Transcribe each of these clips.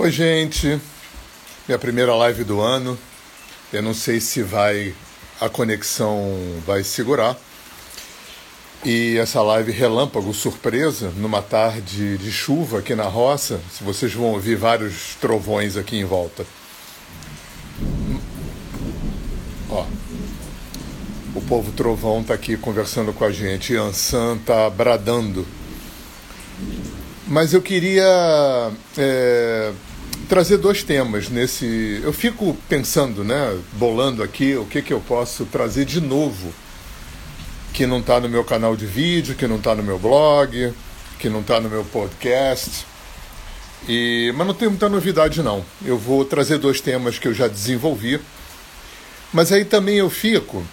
Oi, gente. Minha primeira live do ano. Eu não sei se vai a conexão vai segurar. E essa live relâmpago surpresa numa tarde de chuva aqui na roça, se vocês vão ouvir vários trovões aqui em volta. Ó. O povo trovão tá aqui conversando com a gente, Ansan tá bradando mas eu queria é, trazer dois temas nesse. Eu fico pensando, né, bolando aqui o que, que eu posso trazer de novo que não está no meu canal de vídeo, que não está no meu blog, que não está no meu podcast. E, mas não tem muita novidade não. Eu vou trazer dois temas que eu já desenvolvi. Mas aí também eu fico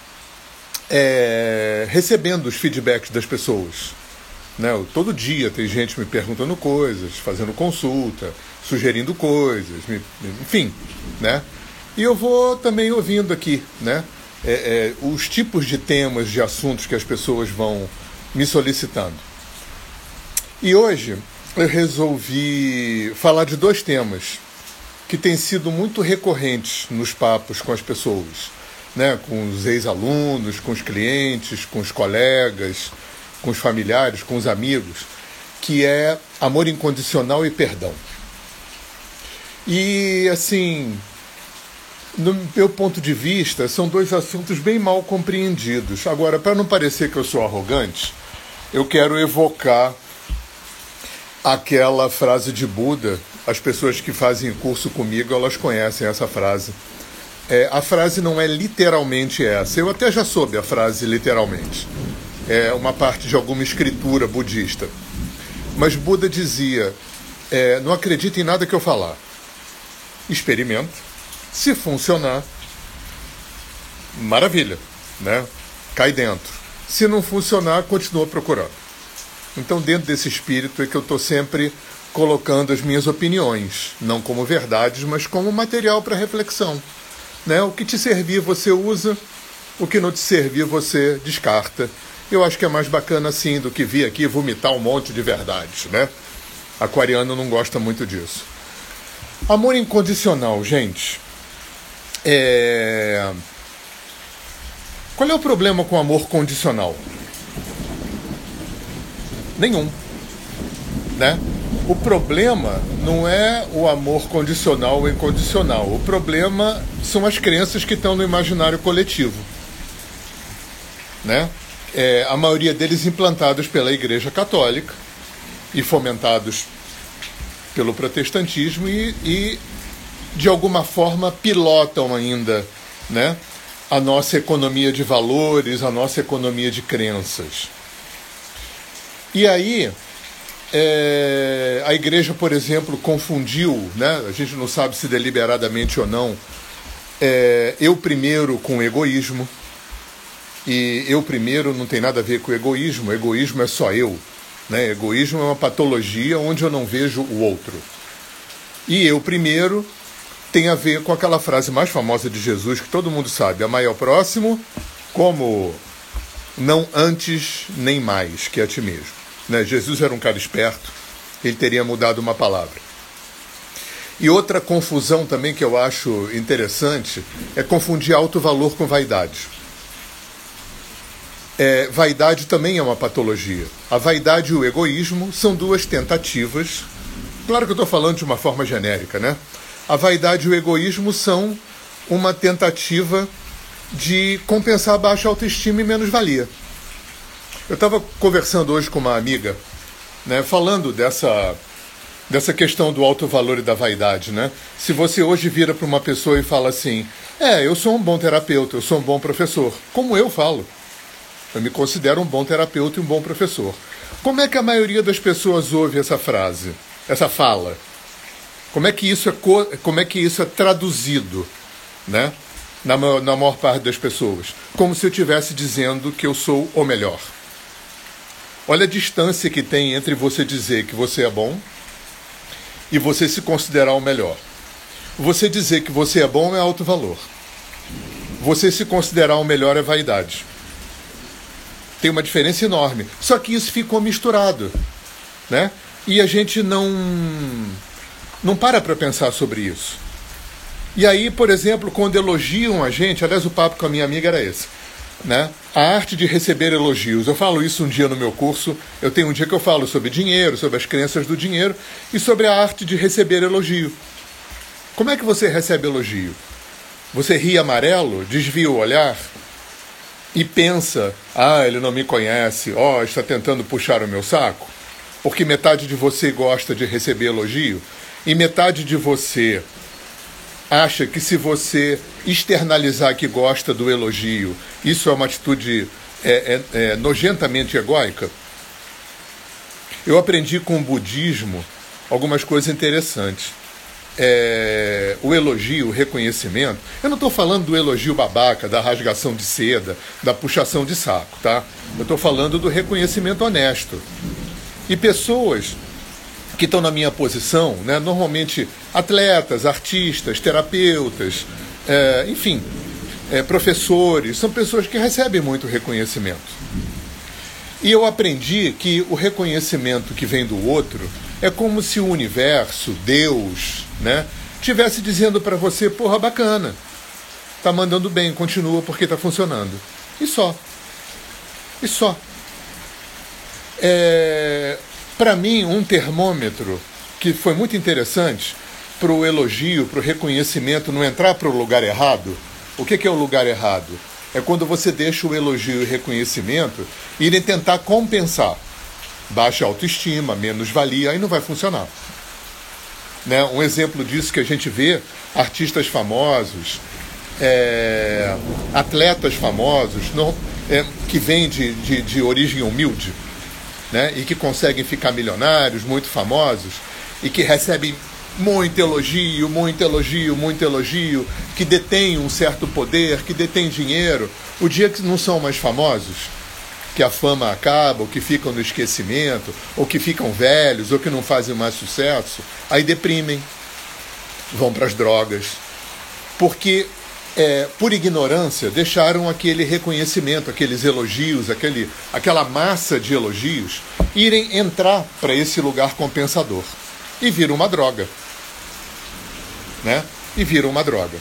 é, recebendo os feedbacks das pessoas. Né? Todo dia tem gente me perguntando coisas, fazendo consulta, sugerindo coisas, me, enfim, né? E eu vou também ouvindo aqui, né? É, é, os tipos de temas, de assuntos que as pessoas vão me solicitando. E hoje eu resolvi falar de dois temas que têm sido muito recorrentes nos papos com as pessoas, né? com os ex-alunos, com os clientes, com os colegas, com os familiares, com os amigos, que é amor incondicional e perdão. E assim, no meu ponto de vista, são dois assuntos bem mal compreendidos. Agora, para não parecer que eu sou arrogante, eu quero evocar aquela frase de Buda. As pessoas que fazem curso comigo, elas conhecem essa frase. É, a frase não é literalmente essa. Eu até já soube a frase literalmente é, uma parte de alguma escritura budista. Mas Buda dizia: é, não acredite em nada que eu falar. Experimenta. Se funcionar, maravilha, né? Cai dentro. Se não funcionar, continua procurando. Então, dentro desse espírito é que eu estou sempre colocando as minhas opiniões, não como verdades, mas como material para reflexão. Né? O que te servir você usa, o que não te servir você descarta eu acho que é mais bacana assim do que vir aqui vomitar um monte de verdades, né? Aquariano não gosta muito disso. Amor incondicional, gente. É... Qual é o problema com amor condicional? Nenhum. Né? O problema não é o amor condicional ou incondicional. O problema são as crenças que estão no imaginário coletivo. Né? É, a maioria deles implantados pela Igreja Católica e fomentados pelo protestantismo e, e de alguma forma pilotam ainda né, a nossa economia de valores, a nossa economia de crenças. E aí, é, a igreja, por exemplo, confundiu, né, a gente não sabe se deliberadamente ou não, é, eu primeiro com egoísmo. E eu primeiro não tem nada a ver com egoísmo, egoísmo é só eu. Né? Egoísmo é uma patologia onde eu não vejo o outro. E eu primeiro tem a ver com aquela frase mais famosa de Jesus que todo mundo sabe: amai ao próximo como não antes nem mais que a ti mesmo. Né? Jesus era um cara esperto, ele teria mudado uma palavra. E outra confusão também que eu acho interessante é confundir alto valor com vaidade. É, vaidade também é uma patologia. A vaidade e o egoísmo são duas tentativas. Claro que eu estou falando de uma forma genérica, né? A vaidade e o egoísmo são uma tentativa de compensar a baixa autoestima e menos-valia. Eu estava conversando hoje com uma amiga, né, falando dessa, dessa questão do alto valor e da vaidade. Né? Se você hoje vira para uma pessoa e fala assim: É, eu sou um bom terapeuta, eu sou um bom professor, como eu falo. Eu me considero um bom terapeuta e um bom professor. Como é que a maioria das pessoas ouve essa frase, essa fala? Como é que isso é, como é, que isso é traduzido, né? Na, na maior parte das pessoas? Como se eu estivesse dizendo que eu sou o melhor. Olha a distância que tem entre você dizer que você é bom e você se considerar o melhor. Você dizer que você é bom é alto valor. Você se considerar o melhor é vaidade. Tem uma diferença enorme. Só que isso ficou misturado, né? E a gente não não para para pensar sobre isso. E aí, por exemplo, quando elogiam a gente, aliás, o papo com a minha amiga era esse, né? A arte de receber elogios. Eu falo isso um dia no meu curso. Eu tenho um dia que eu falo sobre dinheiro, sobre as crenças do dinheiro e sobre a arte de receber elogio. Como é que você recebe elogio? Você ri amarelo, desvia o olhar e pensa: ah, ele não me conhece, ó, oh, está tentando puxar o meu saco? Porque metade de você gosta de receber elogio e metade de você acha que se você externalizar que gosta do elogio, isso é uma atitude é, é, é, nojentamente egóica? Eu aprendi com o budismo algumas coisas interessantes. É, o elogio, o reconhecimento. Eu não estou falando do elogio babaca, da rasgação de seda, da puxação de saco, tá? Eu estou falando do reconhecimento honesto. E pessoas que estão na minha posição, né? normalmente atletas, artistas, terapeutas, é, enfim, é, professores, são pessoas que recebem muito reconhecimento. E eu aprendi que o reconhecimento que vem do outro é como se o universo, Deus, né, tivesse dizendo para você, porra, bacana, tá mandando bem, continua porque tá funcionando. E só. E só. É, para mim, um termômetro que foi muito interessante para o elogio, para o reconhecimento não entrar para o lugar errado. O que, que é o lugar errado? É quando você deixa o elogio e o reconhecimento irem tentar compensar. Baixa autoestima, menos valia, aí não vai funcionar. Né? Um exemplo disso que a gente vê, artistas famosos, é, atletas famosos, não, é, que vêm de, de, de origem humilde, né? e que conseguem ficar milionários, muito famosos, e que recebem muito elogio, muito elogio, muito elogio, que detêm um certo poder, que detêm dinheiro, o dia que não são mais famosos, que a fama acaba, ou que ficam no esquecimento, ou que ficam velhos, ou que não fazem mais sucesso, aí deprimem, vão para as drogas. Porque é, por ignorância, deixaram aquele reconhecimento, aqueles elogios, aquele, aquela massa de elogios, irem entrar para esse lugar compensador. E viram uma droga. Né? E viram uma droga.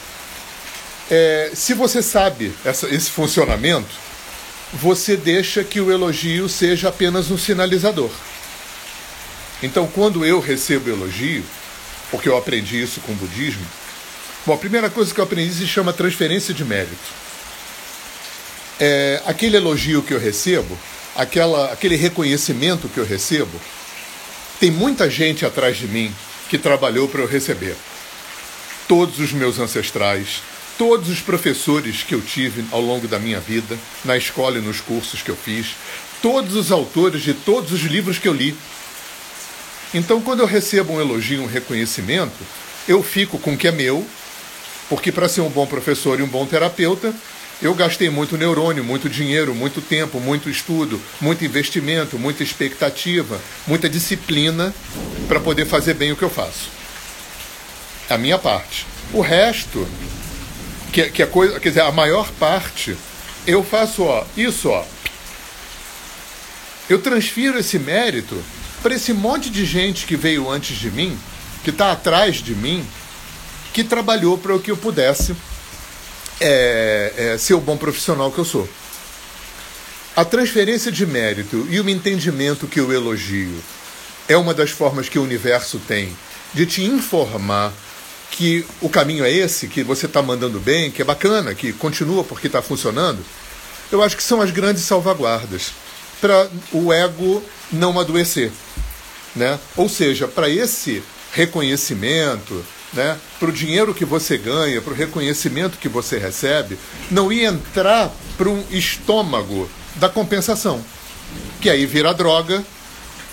É, se você sabe essa, esse funcionamento, você deixa que o elogio seja apenas um sinalizador. Então, quando eu recebo elogio, porque eu aprendi isso com o budismo, Bom, a primeira coisa que eu aprendi se chama transferência de mérito. É, aquele elogio que eu recebo, aquela, aquele reconhecimento que eu recebo, tem muita gente atrás de mim que trabalhou para eu receber. Todos os meus ancestrais, todos os professores que eu tive ao longo da minha vida, na escola e nos cursos que eu fiz, todos os autores de todos os livros que eu li. Então, quando eu recebo um elogio, um reconhecimento, eu fico com o que é meu porque para ser um bom professor e um bom terapeuta, eu gastei muito neurônio, muito dinheiro, muito tempo, muito estudo, muito investimento, muita expectativa, muita disciplina para poder fazer bem o que eu faço. A minha parte. O resto, que, que a coisa, quer dizer, a maior parte, eu faço ó, isso, ó. Eu transfiro esse mérito para esse monte de gente que veio antes de mim, que está atrás de mim, que trabalhou para que eu pudesse é, é, ser o bom profissional que eu sou. A transferência de mérito e o entendimento que eu elogio é uma das formas que o universo tem de te informar que o caminho é esse, que você está mandando bem, que é bacana, que continua porque está funcionando. Eu acho que são as grandes salvaguardas para o ego não adoecer. Né? Ou seja, para esse reconhecimento, né, para o dinheiro que você ganha, para o reconhecimento que você recebe, não ia entrar para um estômago da compensação, que aí vira droga,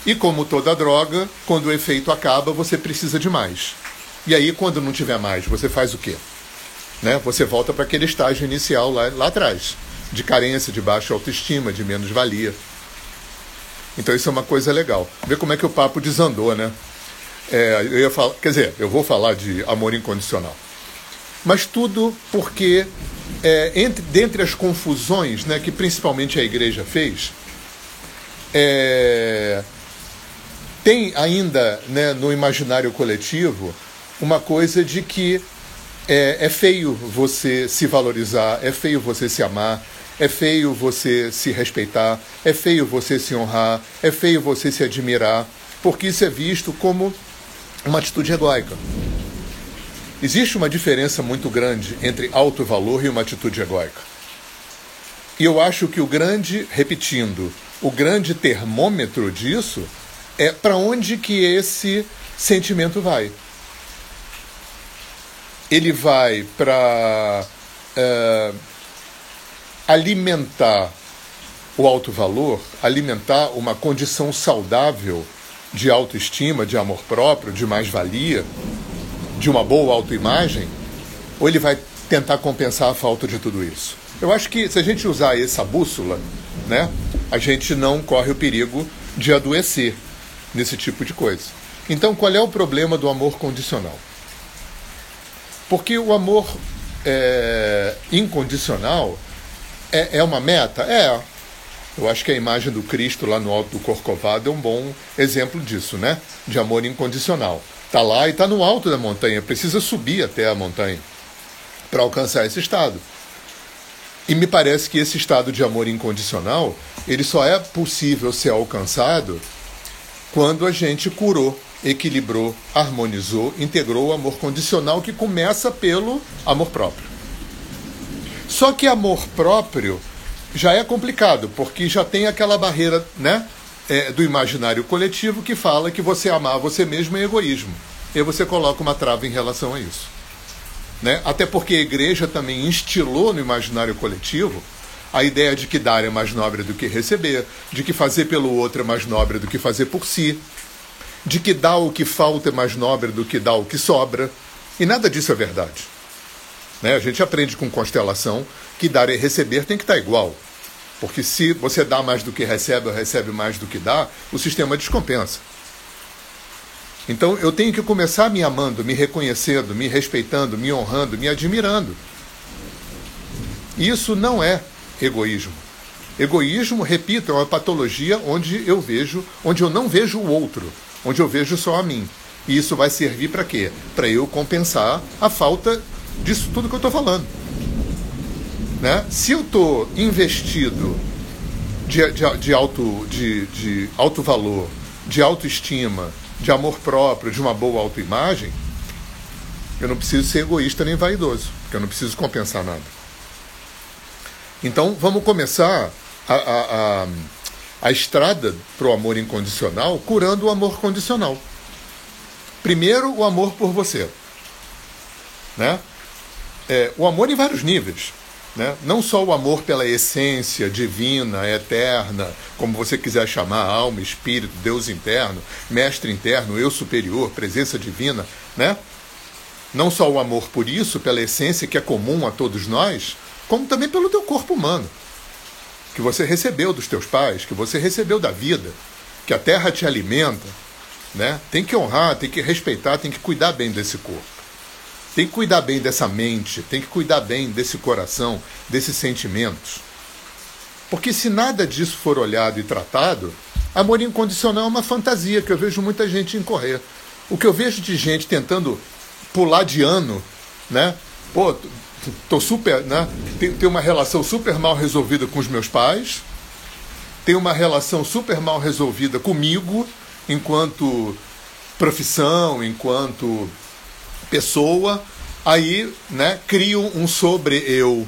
e como toda droga, quando o efeito acaba, você precisa de mais. E aí, quando não tiver mais, você faz o quê? Né? Você volta para aquele estágio inicial lá, lá atrás, de carência, de baixa autoestima, de menos-valia. Então isso é uma coisa legal. Ver como é que o papo desandou, né? É, eu ia falar, quer dizer, eu vou falar de amor incondicional. Mas tudo porque, é, entre, dentre as confusões né, que principalmente a igreja fez, é, tem ainda né, no imaginário coletivo uma coisa de que é, é feio você se valorizar, é feio você se amar, é feio você se respeitar, é feio você se honrar, é feio você se admirar, porque isso é visto como uma atitude egóica. Existe uma diferença muito grande entre alto valor e uma atitude egóica. E eu acho que o grande, repetindo, o grande termômetro disso é para onde que esse sentimento vai. Ele vai para é, alimentar o alto valor, alimentar uma condição saudável de autoestima, de amor próprio, de mais-valia, de uma boa autoimagem, ou ele vai tentar compensar a falta de tudo isso? Eu acho que se a gente usar essa bússola, né, a gente não corre o perigo de adoecer nesse tipo de coisa. Então, qual é o problema do amor condicional? Porque o amor é, incondicional é, é uma meta? É. Eu acho que a imagem do Cristo lá no alto do Corcovado é um bom exemplo disso, né? De amor incondicional. Está lá e está no alto da montanha, precisa subir até a montanha para alcançar esse estado. E me parece que esse estado de amor incondicional, ele só é possível ser alcançado quando a gente curou, equilibrou, harmonizou, integrou o amor condicional que começa pelo amor próprio. Só que amor próprio já é complicado, porque já tem aquela barreira né, é, do imaginário coletivo que fala que você amar você mesmo é egoísmo. E você coloca uma trava em relação a isso. Né? Até porque a igreja também instilou no imaginário coletivo a ideia de que dar é mais nobre do que receber, de que fazer pelo outro é mais nobre do que fazer por si, de que dar o que falta é mais nobre do que dar o que sobra. E nada disso é verdade. Né? A gente aprende com constelação que dar e receber tem que estar igual. Porque se você dá mais do que recebe ou recebe mais do que dá, o sistema descompensa. Então eu tenho que começar me amando, me reconhecendo, me respeitando, me honrando, me admirando. Isso não é egoísmo. Egoísmo, repito, é uma patologia onde eu vejo, onde eu não vejo o outro, onde eu vejo só a mim. E isso vai servir para quê? Para eu compensar a falta disso tudo que eu estou falando. Né? Se eu estou investido de, de, de, alto, de, de alto valor, de autoestima, de amor próprio, de uma boa autoimagem, eu não preciso ser egoísta nem vaidoso, porque eu não preciso compensar nada. Então vamos começar a, a, a, a estrada para o amor incondicional curando o amor condicional. Primeiro, o amor por você. Né? É, o amor em vários níveis. Né? Não só o amor pela essência divina, eterna, como você quiser chamar, alma, espírito, Deus interno, mestre interno, eu superior, presença divina, né? Não só o amor por isso, pela essência que é comum a todos nós, como também pelo teu corpo humano, que você recebeu dos teus pais, que você recebeu da vida, que a terra te alimenta, né? Tem que honrar, tem que respeitar, tem que cuidar bem desse corpo. Tem que cuidar bem dessa mente, tem que cuidar bem desse coração, desses sentimentos. Porque se nada disso for olhado e tratado, amor incondicional é uma fantasia que eu vejo muita gente incorrer. O que eu vejo de gente tentando pular de ano, né? Pô, tô super, né? Tenho, tenho uma relação super mal resolvida com os meus pais, tenho uma relação super mal resolvida comigo, enquanto profissão, enquanto pessoa, aí, né, crio um sobre-eu,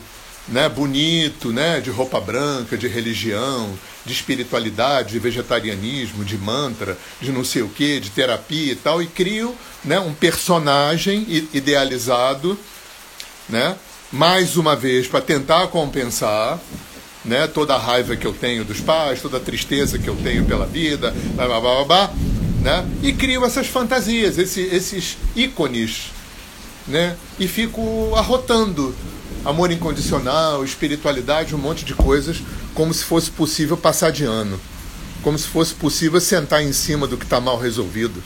né, bonito, né, de roupa branca, de religião, de espiritualidade, de vegetarianismo, de mantra, de não sei o que, de terapia e tal, e crio né, um personagem idealizado né? mais uma vez para tentar compensar né? toda a raiva que eu tenho dos pais, toda a tristeza que eu tenho pela vida, blá, blá, blá, blá, né? e crio essas fantasias, esses, esses ícones, né? e fico arrotando amor incondicional, espiritualidade, um monte de coisas, como se fosse possível passar de ano, como se fosse possível sentar em cima do que está mal resolvido,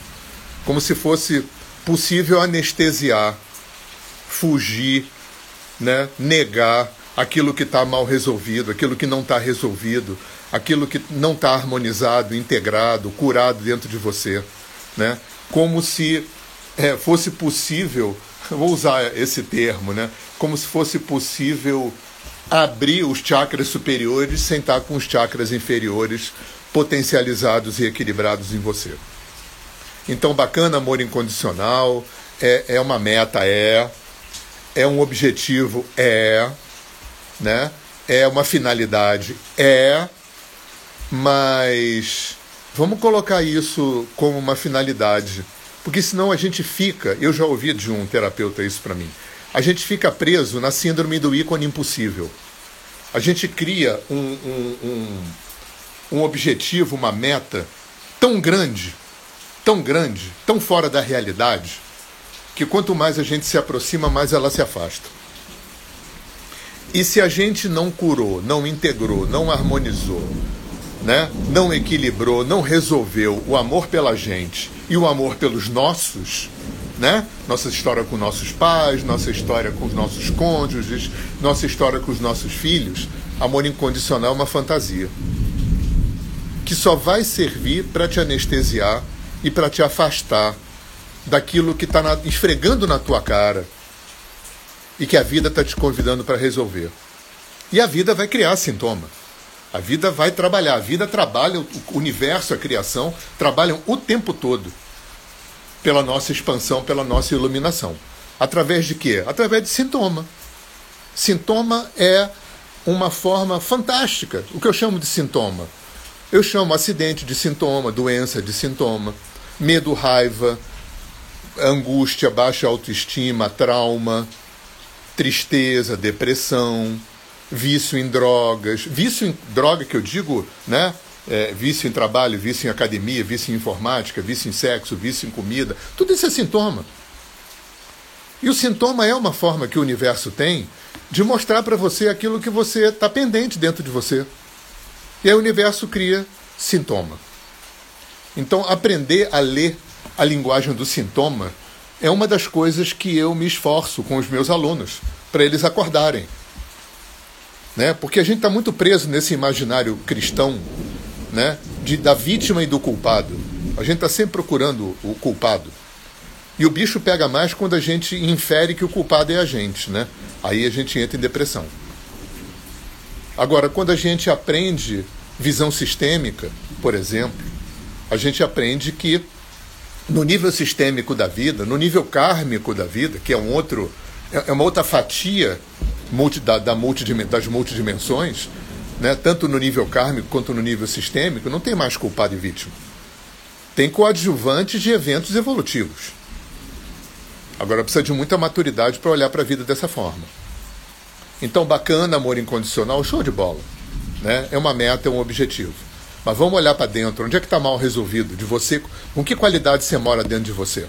como se fosse possível anestesiar fugir, né, negar aquilo que está mal resolvido, aquilo que não está resolvido, aquilo que não está harmonizado, integrado, curado dentro de você, né? Como se é, fosse possível, vou usar esse termo, né? Como se fosse possível abrir os chakras superiores sem estar com os chakras inferiores potencializados e equilibrados em você. Então, bacana amor incondicional, é, é uma meta, é, é um objetivo, é, né? É uma finalidade, é, mas vamos colocar isso como uma finalidade, porque senão a gente fica, eu já ouvi de um terapeuta isso para mim, a gente fica preso na síndrome do ícone impossível. A gente cria um, um, um, um objetivo, uma meta tão grande, tão grande, tão fora da realidade, que quanto mais a gente se aproxima, mais ela se afasta. E se a gente não curou, não integrou, não harmonizou, né? não equilibrou, não resolveu o amor pela gente e o amor pelos nossos, né? Nossa história com nossos pais, nossa história com os nossos cônjuges, nossa história com os nossos filhos, amor incondicional é uma fantasia que só vai servir para te anestesiar e para te afastar daquilo que está esfregando na tua cara e que a vida está te convidando para resolver. E a vida vai criar sintoma. A vida vai trabalhar. A vida trabalha, o universo, a criação, trabalham o tempo todo pela nossa expansão, pela nossa iluminação. Através de quê? Através de sintoma. Sintoma é uma forma fantástica. O que eu chamo de sintoma? Eu chamo acidente de sintoma, doença de sintoma, medo, raiva, angústia, baixa autoestima, trauma, tristeza, depressão, vício em drogas. Vício em droga que eu digo, né? É, vício em trabalho, vício em academia, vício em informática, vício em sexo, vício em comida. Tudo isso é sintoma. E o sintoma é uma forma que o universo tem de mostrar para você aquilo que você está pendente dentro de você. E aí o universo cria sintoma. Então, aprender a ler a linguagem do sintoma é uma das coisas que eu me esforço com os meus alunos, para eles acordarem. Né? Porque a gente está muito preso nesse imaginário cristão né? de, da vítima e do culpado. A gente está sempre procurando o culpado. E o bicho pega mais quando a gente infere que o culpado é a gente. Né? Aí a gente entra em depressão. Agora, quando a gente aprende visão sistêmica, por exemplo, a gente aprende que no nível sistêmico da vida, no nível kármico da vida, que é um outro é, é uma outra fatia multi, da, da das multidimensões, né, tanto no nível kármico quanto no nível sistêmico, não tem mais culpado e vítima. Tem coadjuvantes de eventos evolutivos. Agora precisa de muita maturidade para olhar para a vida dessa forma. Então, bacana, amor incondicional, show de bola. Né? É uma meta, é um objetivo. Mas vamos olhar para dentro. Onde é que está mal resolvido? De você, com que qualidade você mora dentro de você?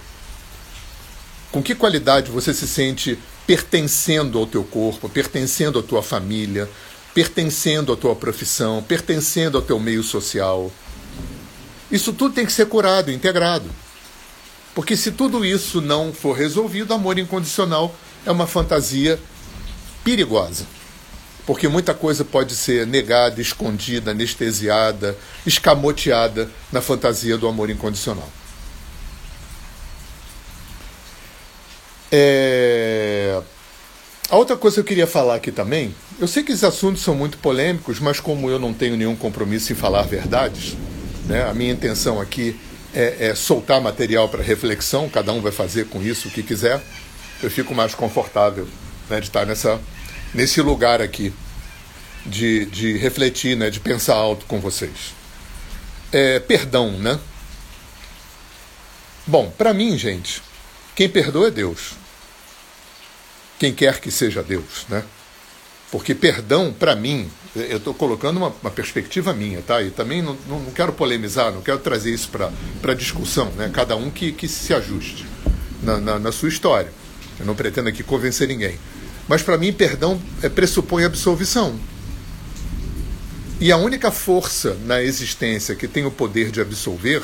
Com que qualidade você se sente pertencendo ao teu corpo, pertencendo à tua família, pertencendo à tua profissão, pertencendo ao teu meio social? Isso tudo tem que ser curado, integrado. Porque se tudo isso não for resolvido, amor incondicional é uma fantasia perigosa porque muita coisa pode ser negada, escondida, anestesiada, escamoteada na fantasia do amor incondicional. É... A outra coisa que eu queria falar aqui também, eu sei que esses assuntos são muito polêmicos, mas como eu não tenho nenhum compromisso em falar verdades, né, a minha intenção aqui é, é soltar material para reflexão, cada um vai fazer com isso o que quiser, eu fico mais confortável né, de estar nessa nesse lugar aqui de, de refletir, né, de pensar alto com vocês. É, perdão, né? Bom, para mim, gente, quem perdoa é Deus. Quem quer que seja Deus, né? Porque perdão, para mim, eu estou colocando uma, uma, perspectiva minha, tá? E também não, não, quero polemizar, não quero trazer isso para discussão, né? Cada um que, que se ajuste na, na, na sua história. Eu não pretendo aqui convencer ninguém. Mas para mim, perdão é, pressupõe absolvição. E a única força na existência que tem o poder de absolver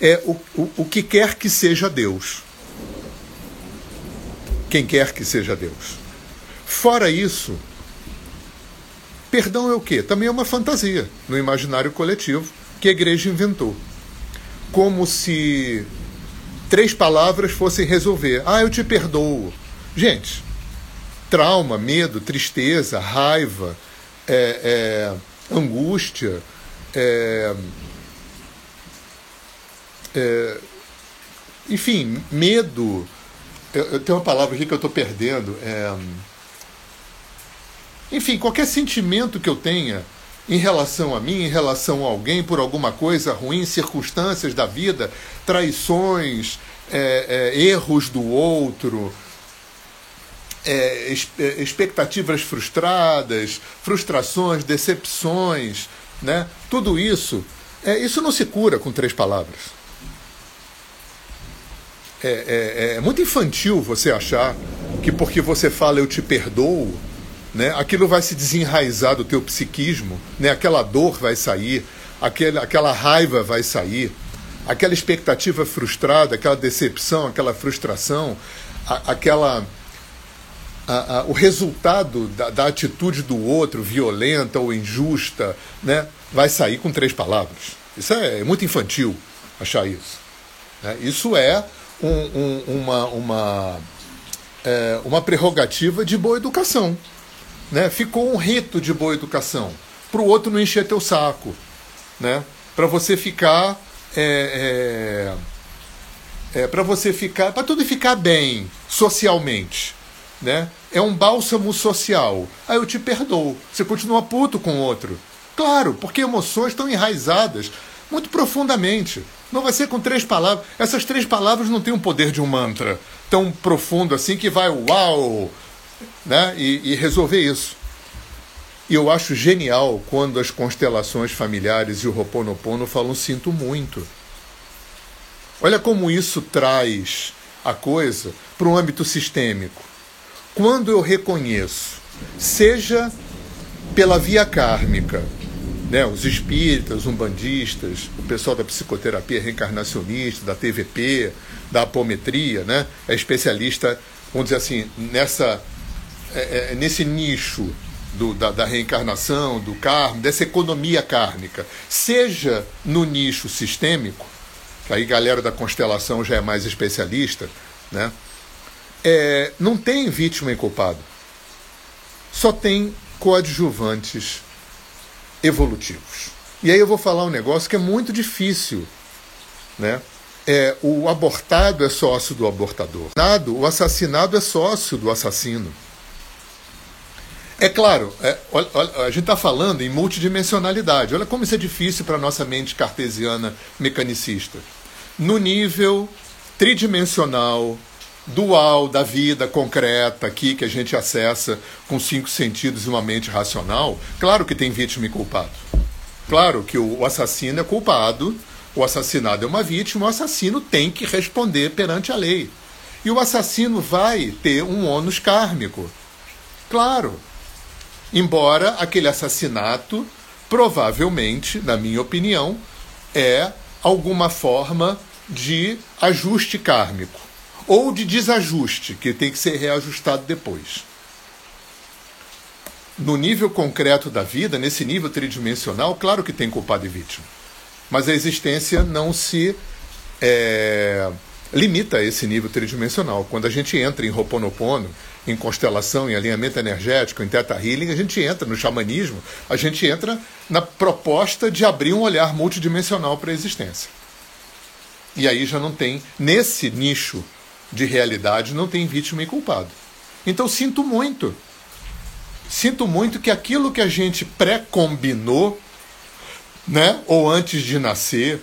é o, o, o que quer que seja Deus. Quem quer que seja Deus. Fora isso, Perdão é o quê? Também é uma fantasia no imaginário coletivo que a igreja inventou. Como se três palavras fossem resolver. Ah, eu te perdoo. Gente, trauma, medo, tristeza, raiva, é, é, angústia, é, é enfim, medo. Eu, eu, tenho uma palavra aqui que eu estou perdendo. É, enfim, qualquer sentimento que eu tenha em relação a mim, em relação a alguém, por alguma coisa ruim, circunstâncias da vida, traições, é, erros do outro, é, é, expectativas frustradas, frustrações, decepções, né? tudo isso, é, isso não se cura com três palavras. É, é, é muito infantil você achar que porque você fala eu te perdoo, né, aquilo vai se desenraizar do teu psiquismo, né, aquela dor vai sair, aquela, aquela raiva vai sair, aquela expectativa frustrada, aquela decepção, aquela frustração, a, aquela. A, a, o resultado da, da, atitude do outro, violenta ou injusta, né, vai sair com três palavras. Isso é, é muito infantil achar isso. Né? Isso é um, um, uma, uma, é, uma prerrogativa de boa educação. Né? Ficou um rito de boa educação. Para o outro não encher teu saco. Né? Para você ficar. É, é, é para você ficar. Para tudo ficar bem socialmente. Né? É um bálsamo social. Aí eu te perdoo. Você continua puto com o outro. Claro, porque emoções estão enraizadas muito profundamente. Não vai ser com três palavras. Essas três palavras não têm o poder de um mantra tão profundo assim que vai uau, né? E, e resolver isso. E eu acho genial quando as constelações familiares e o Roponopono falam sinto muito. Olha como isso traz a coisa para um âmbito sistêmico. Quando eu reconheço, seja pela via kármica, né, os espíritas, os umbandistas, o pessoal da psicoterapia reencarnacionista, da TVP, da apometria, né, é especialista, vamos dizer assim, nessa, é, é, nesse nicho do, da, da, reencarnação, do karma, dessa economia kármica, seja no nicho sistêmico, que aí galera da constelação já é mais especialista, né, é, não tem vítima e culpado. Só tem coadjuvantes evolutivos. E aí eu vou falar um negócio que é muito difícil, né? É, o abortado é sócio do abortador. O assassinado é sócio do assassino. É claro, é, olha, olha, a gente está falando em multidimensionalidade. Olha como isso é difícil para a nossa mente cartesiana mecanicista. No nível tridimensional, dual da vida concreta aqui que a gente acessa com cinco sentidos e uma mente racional, claro que tem vítima e culpado. Claro que o assassino é culpado, o assassinado é uma vítima, o assassino tem que responder perante a lei. E o assassino vai ter um ônus kármico. Claro. Embora aquele assassinato, provavelmente, na minha opinião, é alguma forma de ajuste kármico ou de desajuste, que tem que ser reajustado depois. No nível concreto da vida, nesse nível tridimensional, claro que tem culpado e vítima. Mas a existência não se é, limita a esse nível tridimensional. Quando a gente entra em Roponopono, em constelação, em alinhamento energético, em Theta Healing, a gente entra no xamanismo, a gente entra na proposta de abrir um olhar multidimensional para a existência. E aí já não tem, nesse nicho de realidade não tem vítima e culpado. Então sinto muito. Sinto muito que aquilo que a gente pré-combinou, né, ou antes de nascer,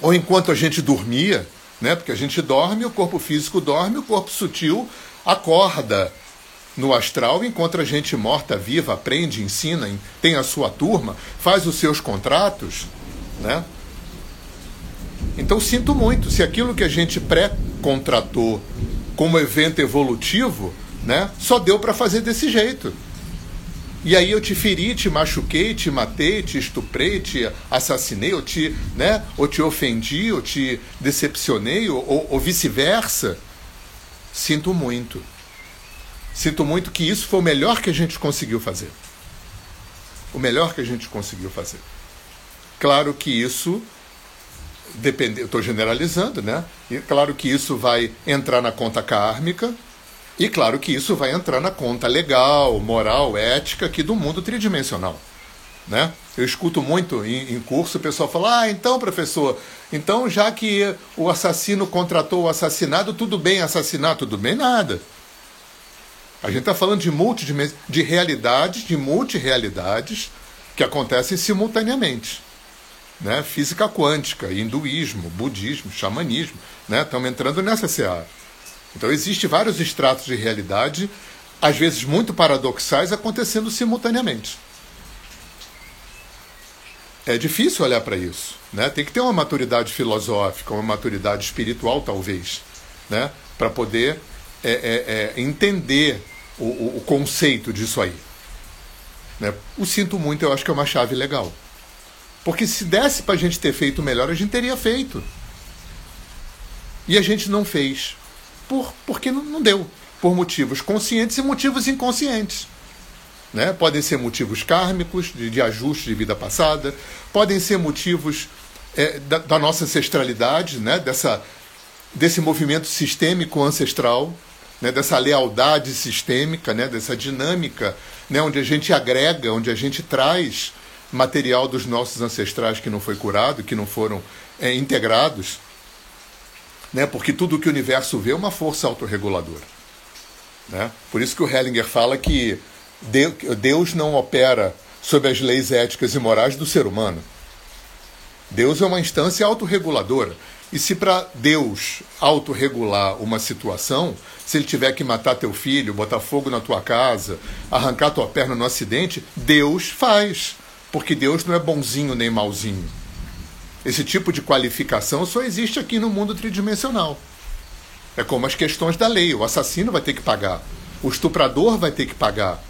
ou enquanto a gente dormia, né, porque a gente dorme, o corpo físico dorme, o corpo sutil acorda no astral, enquanto a gente morta, viva, aprende, ensina, tem a sua turma, faz os seus contratos, né? Então sinto muito, se aquilo que a gente pré-contratou como evento evolutivo, né, só deu para fazer desse jeito. E aí eu te feri, te machuquei, te matei, te estuprei, te assassinei, ou te, né, ou te ofendi, ou te decepcionei, ou, ou vice-versa. Sinto muito. Sinto muito que isso foi o melhor que a gente conseguiu fazer. o melhor que a gente conseguiu fazer. Claro que isso depende, estou generalizando, né? E claro que isso vai entrar na conta kármica, e claro que isso vai entrar na conta legal, moral, ética aqui do mundo tridimensional. Né? Eu escuto muito em, em curso o pessoal falar: ah, então, professor, então já que o assassino contratou o assassinado, tudo bem assassinar, tudo bem nada. A gente está falando de multidimens... de realidades, de multirealidades que acontecem simultaneamente. Né? Física quântica, hinduísmo, budismo, xamanismo, né? estamos entrando nessa seara. Então existem vários estratos de realidade, às vezes muito paradoxais, acontecendo simultaneamente. É difícil olhar para isso. Né? Tem que ter uma maturidade filosófica, uma maturidade espiritual, talvez, né? para poder é, é, é, entender o, o, conceito disso aí. Né? O sinto muito, eu acho que é uma chave legal. Porque se desse para a gente ter feito melhor, a gente teria feito. E a gente não fez. Por, porque não, não deu. Por motivos conscientes e motivos inconscientes. Né? Podem ser motivos kármicos, de, de ajuste de vida passada, podem ser motivos é, da, da, nossa ancestralidade, né? dessa, desse movimento sistêmico ancestral, né? dessa lealdade sistêmica, né? dessa dinâmica, né? onde a gente agrega, onde a gente traz material dos nossos ancestrais que não foi curado, que não foram é, integrados, né? porque tudo que o universo vê é uma força autorreguladora. Né? Por isso que o Hellinger fala que Deus não opera sob as leis éticas e morais do ser humano. Deus é uma instância autorreguladora. E se para Deus autorregular uma situação, se ele tiver que matar teu filho, botar fogo na tua casa, arrancar tua perna no acidente, Deus faz. Porque Deus não é bonzinho nem malzinho. Esse tipo de qualificação só existe aqui no mundo tridimensional. É como as questões da lei: o assassino vai ter que pagar, o estuprador vai ter que pagar,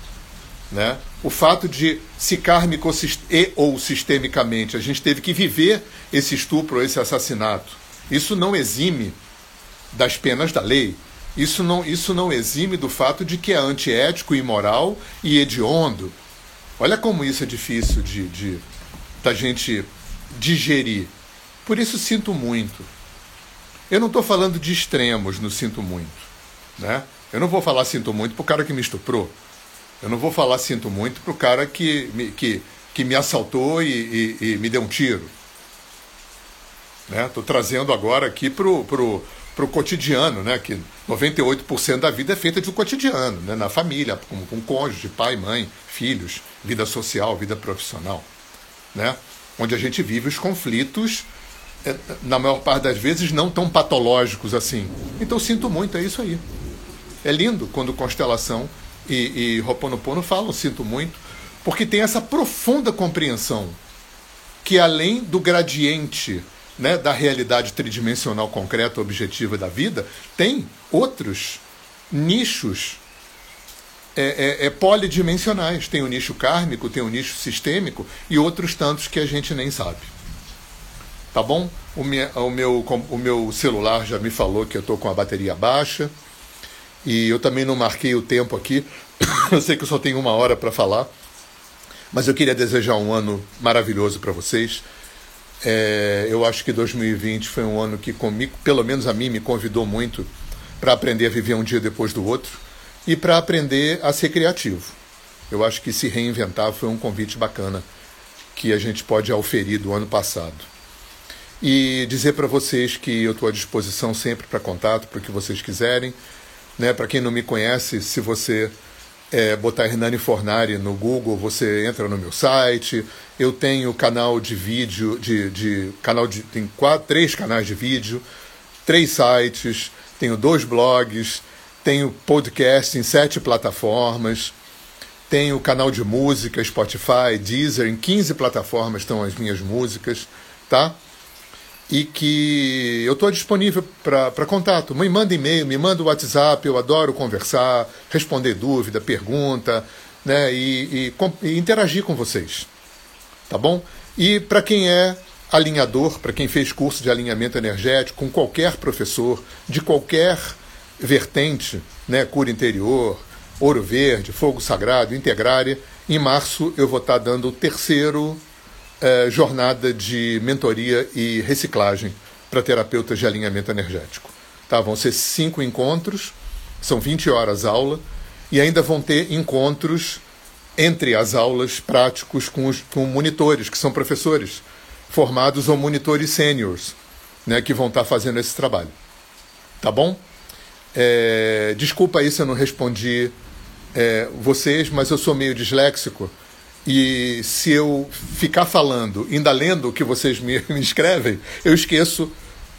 né? O fato de, se kármico e ou sistemicamente, a gente teve que viver esse estupro, esse assassinato, isso não exime das penas da lei. Isso não, isso não exime do fato de que é antiético, imoral e hediondo. Olha como isso é difícil de, de da gente digerir. Por isso sinto muito. Eu não estou falando de extremos no sinto muito. Né? Eu não vou falar sinto muito para o cara que me estuprou. Eu não vou falar sinto muito pro cara que me, que, que me assaltou e, e, e me deu um tiro. Estou né? trazendo agora aqui pro, pro, pro cotidiano, né? que 98% da vida é feita de cotidiano, né? na família, com, com cônjuge, pai, mãe, filhos, vida social, vida profissional. Né? Onde a gente vive os conflitos, é, na maior parte das vezes, não tão patológicos assim. Então sinto muito, é isso aí. É lindo quando constelação e, e Ho'oponopono falam, sinto muito, porque tem essa profunda compreensão que além do gradiente né, da realidade tridimensional concreta, objetiva da vida, tem outros nichos é, é, é, polidimensionais. Tem o nicho kármico, tem o nicho sistêmico e outros tantos que a gente nem sabe. Tá bom? O, minha, o, meu, o meu celular já me falou que eu estou com a bateria baixa. E eu também não marquei o tempo aqui. eu sei que eu só tenho uma hora para falar. Mas eu queria desejar um ano maravilhoso para vocês. É, eu acho que 2020 foi um ano que, comigo, pelo menos a mim, me convidou muito para aprender a viver um dia depois do outro e para aprender a ser criativo. Eu acho que se reinventar foi um convite bacana que a gente pode auferir do ano passado. E dizer para vocês que eu estou à disposição sempre para contato, para o que vocês quiserem. Né? Para quem não me conhece, se você é, botar Hernani Fornari no Google, você entra no meu site. Eu tenho canal de vídeo, de, de canal de tem quatro, três canais de vídeo, três sites, tenho dois blogs, tenho podcast em sete plataformas, tenho canal de música, Spotify, Deezer, em 15 plataformas estão as minhas músicas, tá? E que eu estou disponível para contato. Me manda e-mail, me manda WhatsApp, eu adoro conversar, responder dúvida, pergunta, né, e, e, e interagir com vocês. Tá bom? E para quem é alinhador, para quem fez curso de alinhamento energético, com qualquer professor, de qualquer vertente, né, cura interior, ouro verde, fogo sagrado, integrária, Em março eu vou estar dando o terceiro eh, jornada de mentoria e reciclagem para terapeutas de alinhamento energético. Tá? Vão ser cinco encontros, são 20 horas aula, e ainda vão ter encontros entre as aulas práticos com, os, com monitores, que são professores formados ou monitores sêniores, né, que vão estar fazendo esse trabalho. Tá bom? É, desculpa aí se eu não respondi é, vocês, mas eu sou meio disléxico e se eu ficar falando, ainda lendo o que vocês me, me escrevem, eu esqueço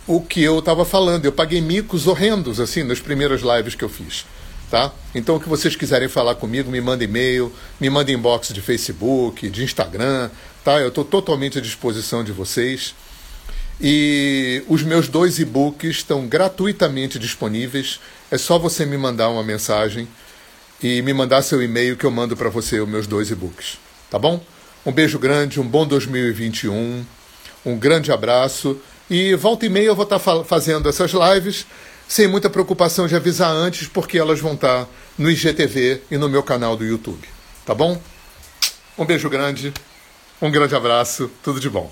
o que eu estava falando. Eu paguei micos horrendos assim nas primeiras lives que eu fiz. Tá? Então, o que vocês quiserem falar comigo, me mandem e-mail, me mandem inbox de Facebook, de Instagram, tá? Eu estou totalmente à disposição de vocês. E os meus dois e-books estão gratuitamente disponíveis. É só você me mandar uma mensagem e me mandar seu e-mail que eu mando para você os meus dois e-books. Tá bom? Um beijo grande, um bom 2021, um grande abraço. E volta e meia eu vou estar tá fazendo essas lives sem muita preocupação de avisar antes, porque elas vão estar no IGTV e no meu canal do YouTube. Tá bom? Um beijo grande, um grande abraço, tudo de bom.